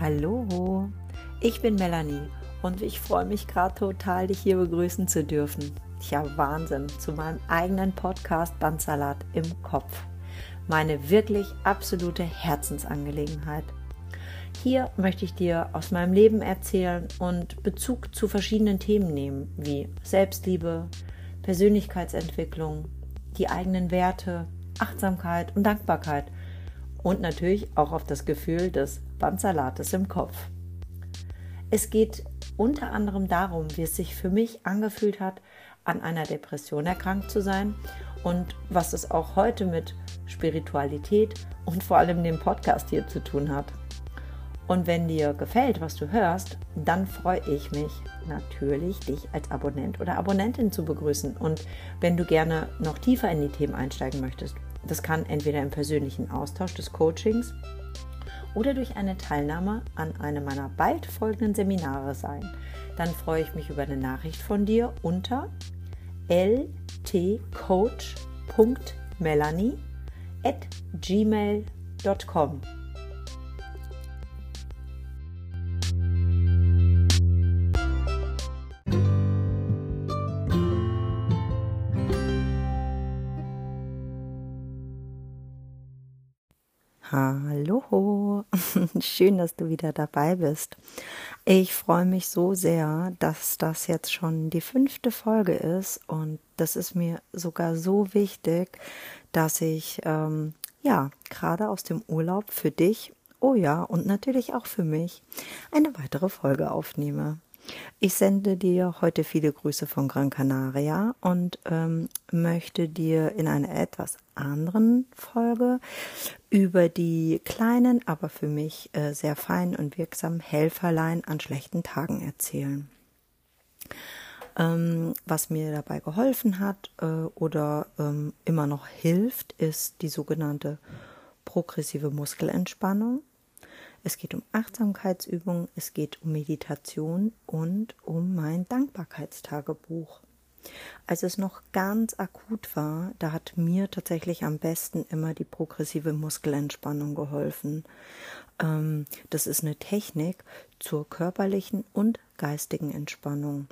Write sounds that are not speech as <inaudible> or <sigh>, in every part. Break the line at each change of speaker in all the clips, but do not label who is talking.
Hallo, ich bin Melanie und ich freue mich gerade total, dich hier begrüßen zu dürfen. Tja, Wahnsinn, zu meinem eigenen Podcast Bandsalat im Kopf. Meine wirklich absolute Herzensangelegenheit. Hier möchte ich dir aus meinem Leben erzählen und Bezug zu verschiedenen Themen nehmen, wie Selbstliebe, Persönlichkeitsentwicklung, die eigenen Werte, Achtsamkeit und Dankbarkeit und natürlich auch auf das Gefühl des Bandsalates im Kopf. Es geht unter anderem darum, wie es sich für mich angefühlt hat, an einer Depression erkrankt zu sein und was es auch heute mit Spiritualität und vor allem dem Podcast hier zu tun hat. Und wenn dir gefällt, was du hörst, dann freue ich mich natürlich, dich als Abonnent oder Abonnentin zu begrüßen. Und wenn du gerne noch tiefer in die Themen einsteigen möchtest, das kann entweder im persönlichen Austausch des Coachings oder durch eine Teilnahme an einem meiner bald folgenden Seminare sein. Dann freue ich mich über eine Nachricht von dir unter ltcoach.melanie at gmail.com. Hallo, <laughs> schön, dass du wieder dabei bist. Ich freue mich so sehr, dass das jetzt schon die fünfte Folge ist und das ist mir sogar so wichtig, dass ich ähm, ja gerade aus dem Urlaub für dich, oh ja und natürlich auch für mich eine weitere Folge aufnehme. Ich sende dir heute viele Grüße von Gran Canaria und ähm, möchte dir in einer etwas anderen Folge über die kleinen, aber für mich äh, sehr feinen und wirksamen Helferlein an schlechten Tagen erzählen. Ähm, was mir dabei geholfen hat äh, oder ähm, immer noch hilft, ist die sogenannte progressive Muskelentspannung. Es geht um Achtsamkeitsübungen, es geht um Meditation und um mein Dankbarkeitstagebuch. Als es noch ganz akut war, da hat mir tatsächlich am besten immer die progressive Muskelentspannung geholfen. Ähm, das ist eine Technik zur körperlichen und geistigen Entspannung.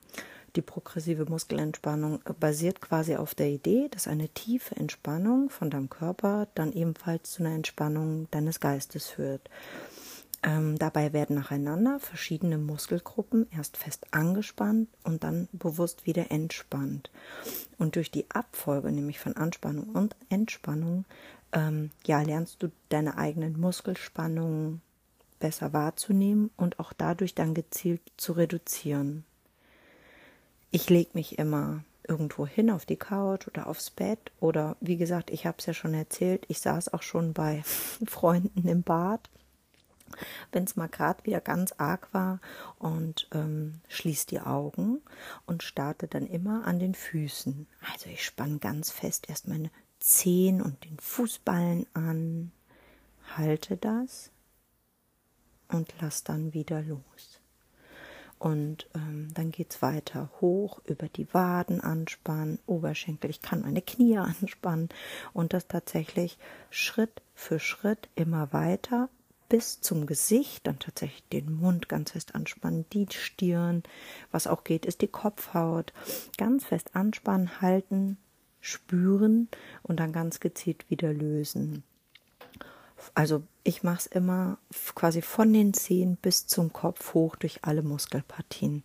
Die progressive Muskelentspannung basiert quasi auf der Idee, dass eine tiefe Entspannung von deinem Körper dann ebenfalls zu einer Entspannung deines Geistes führt. Ähm, dabei werden nacheinander verschiedene Muskelgruppen erst fest angespannt und dann bewusst wieder entspannt. Und durch die Abfolge, nämlich von Anspannung und Entspannung, ähm, ja, lernst du deine eigenen Muskelspannungen besser wahrzunehmen und auch dadurch dann gezielt zu reduzieren. Ich lege mich immer irgendwo hin auf die Couch oder aufs Bett oder wie gesagt, ich habe es ja schon erzählt, ich saß auch schon bei <laughs> Freunden im Bad wenn es mal gerade wieder ganz arg war und ähm, schließt die Augen und starte dann immer an den Füßen. Also ich spanne ganz fest erst meine Zehen und den Fußballen an, halte das und lass dann wieder los. Und ähm, dann es weiter hoch über die Waden anspannen, Oberschenkel. Ich kann meine Knie <laughs> anspannen und das tatsächlich Schritt für Schritt immer weiter bis zum Gesicht, dann tatsächlich den Mund ganz fest anspannen, die Stirn. Was auch geht, ist die Kopfhaut. Ganz fest anspannen, halten, spüren und dann ganz gezielt wieder lösen. Also ich mache es immer quasi von den Zehen bis zum Kopf hoch durch alle Muskelpartien.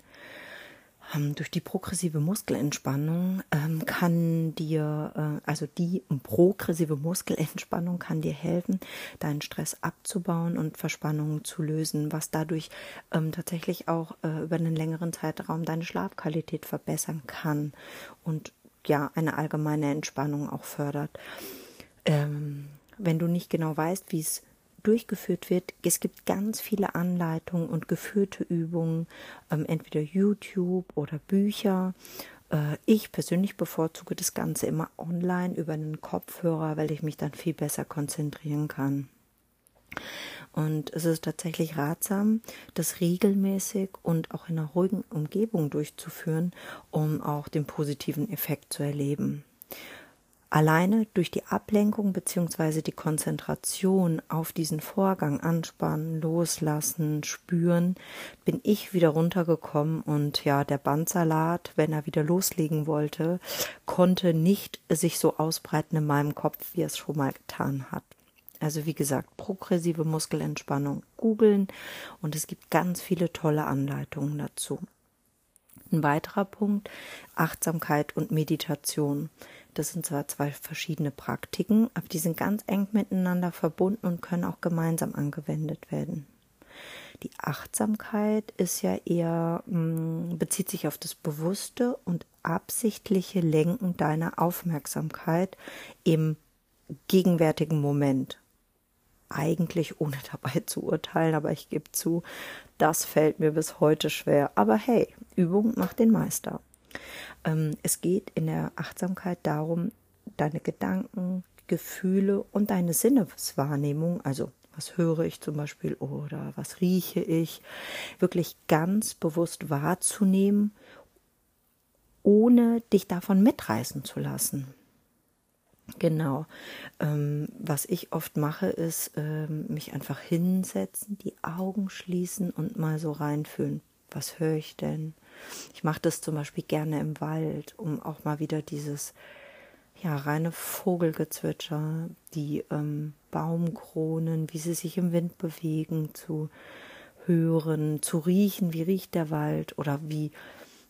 Ähm, durch die progressive Muskelentspannung ähm, kann dir, äh, also die progressive Muskelentspannung kann dir helfen, deinen Stress abzubauen und Verspannungen zu lösen, was dadurch ähm, tatsächlich auch äh, über einen längeren Zeitraum deine Schlafqualität verbessern kann und ja, eine allgemeine Entspannung auch fördert. Ähm, wenn du nicht genau weißt, wie es durchgeführt wird. Es gibt ganz viele Anleitungen und geführte Übungen, ähm, entweder YouTube oder Bücher. Äh, ich persönlich bevorzuge das Ganze immer online über einen Kopfhörer, weil ich mich dann viel besser konzentrieren kann. Und es ist tatsächlich ratsam, das regelmäßig und auch in einer ruhigen Umgebung durchzuführen, um auch den positiven Effekt zu erleben. Alleine durch die Ablenkung bzw. die Konzentration auf diesen Vorgang anspannen, loslassen, spüren, bin ich wieder runtergekommen und ja, der Bandsalat, wenn er wieder loslegen wollte, konnte nicht sich so ausbreiten in meinem Kopf, wie er es schon mal getan hat. Also wie gesagt, progressive Muskelentspannung googeln und es gibt ganz viele tolle Anleitungen dazu. Ein weiterer Punkt, Achtsamkeit und Meditation. Das sind zwar zwei verschiedene Praktiken, aber die sind ganz eng miteinander verbunden und können auch gemeinsam angewendet werden. Die Achtsamkeit ist ja eher, mm, bezieht sich auf das bewusste und absichtliche Lenken deiner Aufmerksamkeit im gegenwärtigen Moment eigentlich ohne <laughs> dabei zu urteilen, aber ich gebe zu, das fällt mir bis heute schwer. Aber hey, Übung macht den Meister. Ähm, es geht in der Achtsamkeit darum, deine Gedanken, Gefühle und deine Sinneswahrnehmung, also was höre ich zum Beispiel oder was rieche ich, wirklich ganz bewusst wahrzunehmen, ohne dich davon mitreißen zu lassen. Genau. Ähm, was ich oft mache, ist ähm, mich einfach hinsetzen, die Augen schließen und mal so reinfühlen. Was höre ich denn? Ich mache das zum Beispiel gerne im Wald, um auch mal wieder dieses ja reine Vogelgezwitscher, die ähm, Baumkronen, wie sie sich im Wind bewegen, zu hören, zu riechen, wie riecht der Wald oder wie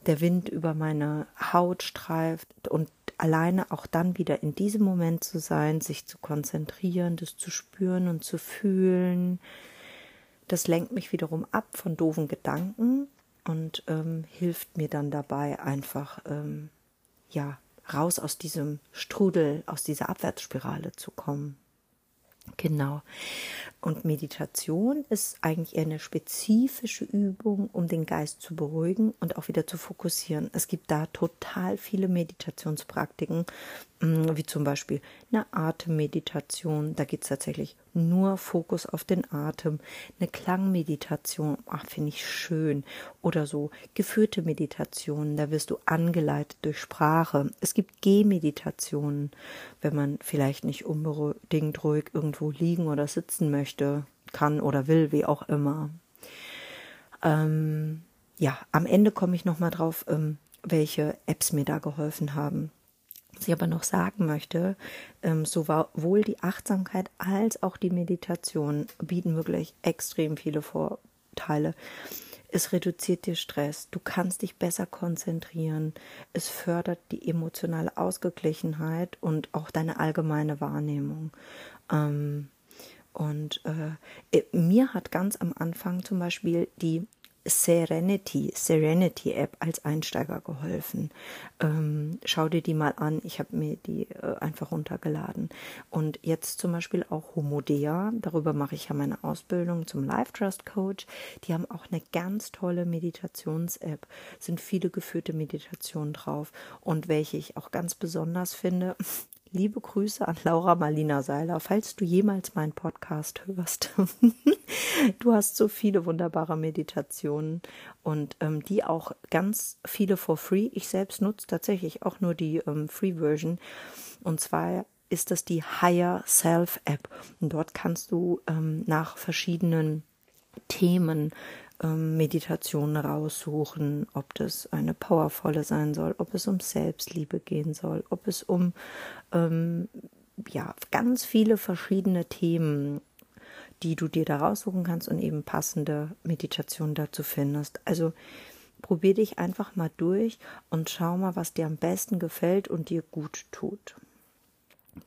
der Wind über meine Haut streift und alleine auch dann wieder in diesem Moment zu sein, sich zu konzentrieren, das zu spüren und zu fühlen. Das lenkt mich wiederum ab von doofen Gedanken und ähm, hilft mir dann dabei, einfach ähm, ja raus aus diesem Strudel, aus dieser Abwärtsspirale zu kommen. Genau. Und Meditation ist eigentlich eher eine spezifische Übung, um den Geist zu beruhigen und auch wieder zu fokussieren. Es gibt da total viele Meditationspraktiken, mm, wie zum Beispiel eine Atemmeditation. Da geht es tatsächlich nur Fokus auf den Atem. Eine Klangmeditation, ach, finde ich schön. Oder so geführte Meditationen, da wirst du angeleitet durch Sprache. Es gibt Gehmeditationen, wenn man vielleicht nicht unbedingt ruhig irgendwo liegen oder sitzen möchte kann oder will, wie auch immer. Ähm, ja, am Ende komme ich nochmal drauf, ähm, welche Apps mir da geholfen haben. Was ich aber noch sagen möchte, ähm, sowohl die Achtsamkeit als auch die Meditation bieten wirklich extrem viele Vorteile. Es reduziert dir Stress, du kannst dich besser konzentrieren, es fördert die emotionale Ausgeglichenheit und auch deine allgemeine Wahrnehmung. Ähm, und äh, mir hat ganz am Anfang zum Beispiel die Serenity, Serenity App als Einsteiger geholfen. Ähm, schau dir die mal an. Ich habe mir die äh, einfach runtergeladen. Und jetzt zum Beispiel auch Homodea. Darüber mache ich ja meine Ausbildung zum Life Trust Coach. Die haben auch eine ganz tolle Meditations-App. Sind viele geführte Meditationen drauf. Und welche ich auch ganz besonders finde, Liebe Grüße an Laura Marlina Seiler, falls du jemals meinen Podcast hörst. <laughs> du hast so viele wunderbare Meditationen und ähm, die auch ganz viele for free. Ich selbst nutze tatsächlich auch nur die ähm, Free Version. Und zwar ist das die Higher Self App. Und dort kannst du ähm, nach verschiedenen Themen ähm, Meditationen raussuchen, ob das eine powervolle sein soll, ob es um Selbstliebe gehen soll, ob es um ähm, ja ganz viele verschiedene Themen, die du dir da raussuchen kannst und eben passende Meditationen dazu findest. Also probier dich einfach mal durch und schau mal, was dir am besten gefällt und dir gut tut.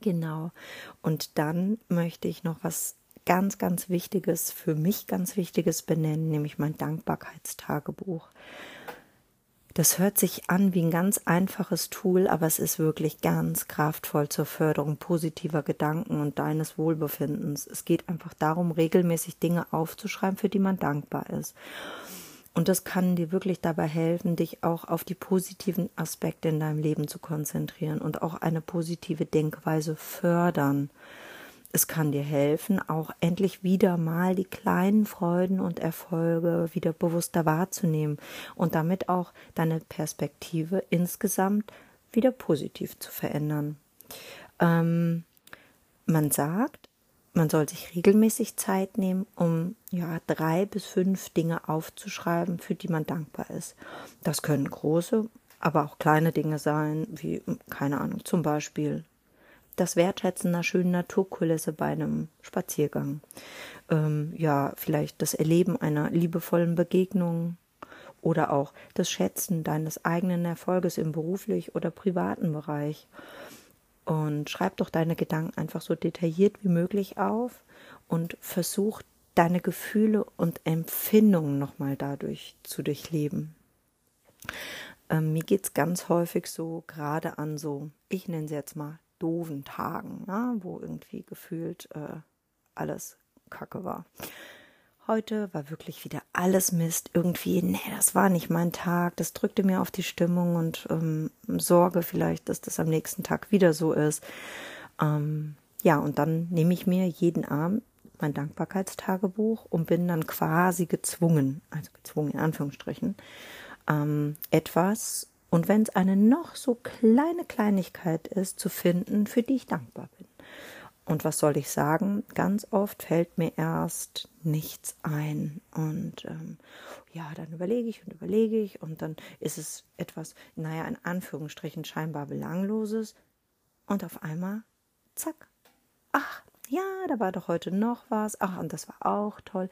Genau. Und dann möchte ich noch was ganz, ganz Wichtiges, für mich ganz Wichtiges benennen, nämlich mein Dankbarkeitstagebuch. Das hört sich an wie ein ganz einfaches Tool, aber es ist wirklich ganz kraftvoll zur Förderung positiver Gedanken und deines Wohlbefindens. Es geht einfach darum, regelmäßig Dinge aufzuschreiben, für die man dankbar ist. Und das kann dir wirklich dabei helfen, dich auch auf die positiven Aspekte in deinem Leben zu konzentrieren und auch eine positive Denkweise fördern. Es kann dir helfen, auch endlich wieder mal die kleinen Freuden und Erfolge wieder bewusster wahrzunehmen und damit auch deine Perspektive insgesamt wieder positiv zu verändern. Ähm, man sagt, man soll sich regelmäßig Zeit nehmen, um ja drei bis fünf Dinge aufzuschreiben, für die man dankbar ist. Das können große, aber auch kleine Dinge sein, wie keine Ahnung, zum Beispiel das Wertschätzen einer schönen Naturkulisse bei einem Spaziergang. Ähm, ja, vielleicht das Erleben einer liebevollen Begegnung oder auch das Schätzen deines eigenen Erfolges im beruflich oder privaten Bereich. Und schreib doch deine Gedanken einfach so detailliert wie möglich auf und versuch deine Gefühle und Empfindungen nochmal dadurch zu durchleben. Ähm, mir es ganz häufig so, gerade an so, ich nenne sie jetzt mal doofen Tagen, ja, wo irgendwie gefühlt äh, alles Kacke war. Heute war wirklich wieder alles Mist. Irgendwie, nee, das war nicht mein Tag. Das drückte mir auf die Stimmung und ähm, Sorge vielleicht, dass das am nächsten Tag wieder so ist. Ähm, ja, und dann nehme ich mir jeden Abend mein Dankbarkeitstagebuch und bin dann quasi gezwungen, also gezwungen in Anführungsstrichen, ähm, etwas und wenn es eine noch so kleine Kleinigkeit ist, zu finden, für die ich dankbar bin. Und was soll ich sagen? Ganz oft fällt mir erst nichts ein. Und ähm, ja, dann überlege ich und überlege ich und dann ist es etwas, naja, in Anführungsstrichen scheinbar belangloses. Und auf einmal, zack, ach, ja, da war doch heute noch was, ach, und das war auch toll.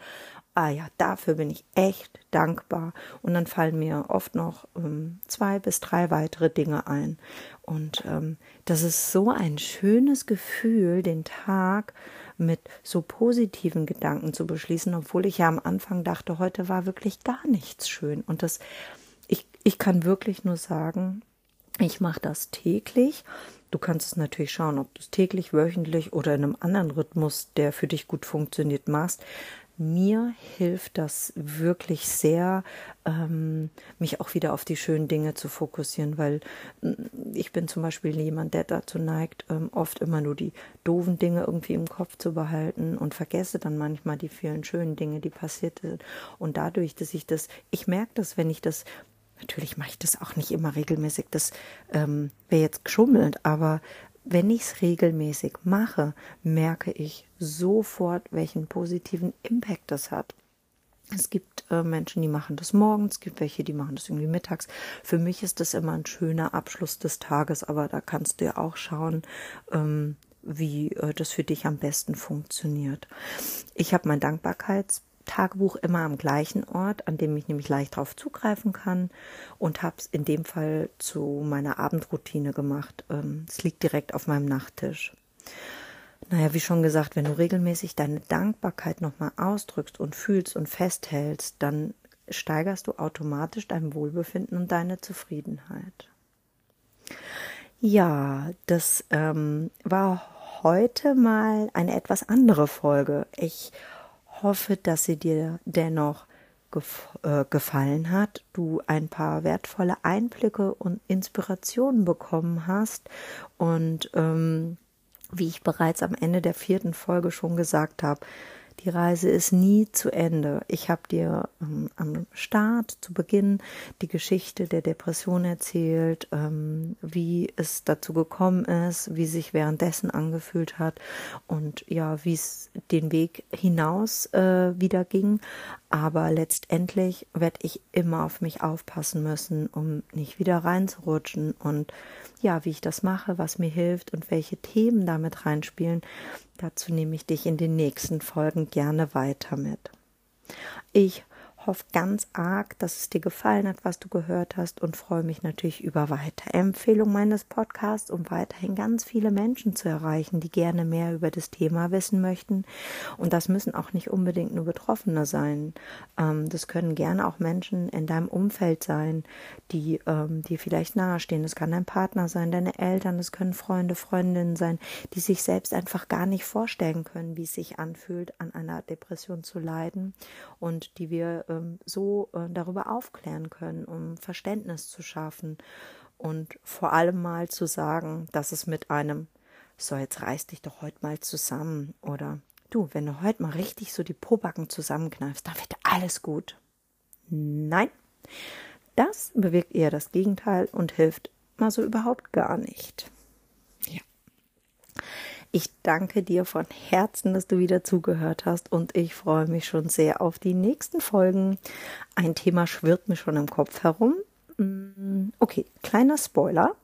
Ah ja, dafür bin ich echt dankbar. Und dann fallen mir oft noch ähm, zwei bis drei weitere Dinge ein. Und ähm, das ist so ein schönes Gefühl, den Tag mit so positiven Gedanken zu beschließen, obwohl ich ja am Anfang dachte, heute war wirklich gar nichts schön. Und das, ich, ich kann wirklich nur sagen, ich mache das täglich Du kannst es natürlich schauen, ob du es täglich, wöchentlich oder in einem anderen Rhythmus, der für dich gut funktioniert, machst. Mir hilft das wirklich sehr, ähm, mich auch wieder auf die schönen Dinge zu fokussieren, weil äh, ich bin zum Beispiel jemand, der dazu neigt, ähm, oft immer nur die doofen Dinge irgendwie im Kopf zu behalten und vergesse dann manchmal die vielen schönen Dinge, die passiert sind. Und dadurch, dass ich das, ich merke das, wenn ich das Natürlich mache ich das auch nicht immer regelmäßig. Das ähm, wäre jetzt geschummelt, aber wenn ich es regelmäßig mache, merke ich sofort, welchen positiven Impact das hat. Es gibt äh, Menschen, die machen das morgens, es gibt welche, die machen das irgendwie mittags. Für mich ist das immer ein schöner Abschluss des Tages, aber da kannst du ja auch schauen, ähm, wie äh, das für dich am besten funktioniert. Ich habe mein Dankbarkeits Tagebuch immer am gleichen Ort, an dem ich nämlich leicht darauf zugreifen kann und habe es in dem Fall zu meiner Abendroutine gemacht. Ähm, es liegt direkt auf meinem Nachttisch. Naja, wie schon gesagt, wenn du regelmäßig deine Dankbarkeit nochmal ausdrückst und fühlst und festhältst, dann steigerst du automatisch dein Wohlbefinden und deine Zufriedenheit. Ja, das ähm, war heute mal eine etwas andere Folge. Ich hoffe, dass sie dir dennoch äh, gefallen hat, du ein paar wertvolle Einblicke und Inspirationen bekommen hast und ähm, wie ich bereits am Ende der vierten Folge schon gesagt habe, die Reise ist nie zu Ende. Ich habe dir ähm, am Start, zu Beginn, die Geschichte der Depression erzählt, ähm, wie es dazu gekommen ist, wie sich währenddessen angefühlt hat und ja, wie es den Weg hinaus äh, wieder ging. Aber letztendlich werde ich immer auf mich aufpassen müssen, um nicht wieder reinzurutschen und ja, wie ich das mache, was mir hilft und welche Themen damit reinspielen, dazu nehme ich dich in den nächsten Folgen gerne weiter mit. Ich hoffe ganz arg, dass es dir gefallen hat, was du gehört hast und freue mich natürlich über Weiterempfehlung meines Podcasts, um weiterhin ganz viele Menschen zu erreichen, die gerne mehr über das Thema wissen möchten. Und das müssen auch nicht unbedingt nur Betroffene sein. Ähm, das können gerne auch Menschen in deinem Umfeld sein, die ähm, dir vielleicht nahestehen. Es kann dein Partner sein, deine Eltern, es können Freunde, Freundinnen sein, die sich selbst einfach gar nicht vorstellen können, wie es sich anfühlt, an einer Depression zu leiden und die wir ähm, so äh, darüber aufklären können, um Verständnis zu schaffen und vor allem mal zu sagen, dass es mit einem so, jetzt reiß dich doch heute mal zusammen oder du, wenn du heute mal richtig so die Pobacken zusammenkneifst, dann wird alles gut. Nein, das bewirkt eher das Gegenteil und hilft mal so überhaupt gar nicht. Ich danke dir von Herzen, dass du wieder zugehört hast und ich freue mich schon sehr auf die nächsten Folgen. Ein Thema schwirrt mir schon im Kopf herum. Mm, okay, kleiner Spoiler.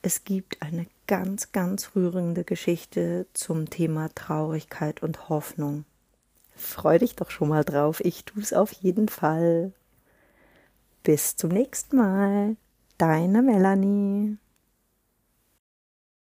Es gibt eine ganz, ganz rührende Geschichte zum Thema Traurigkeit und Hoffnung. Freu dich doch schon mal drauf. Ich tue es auf jeden Fall. Bis zum nächsten Mal. Deine Melanie.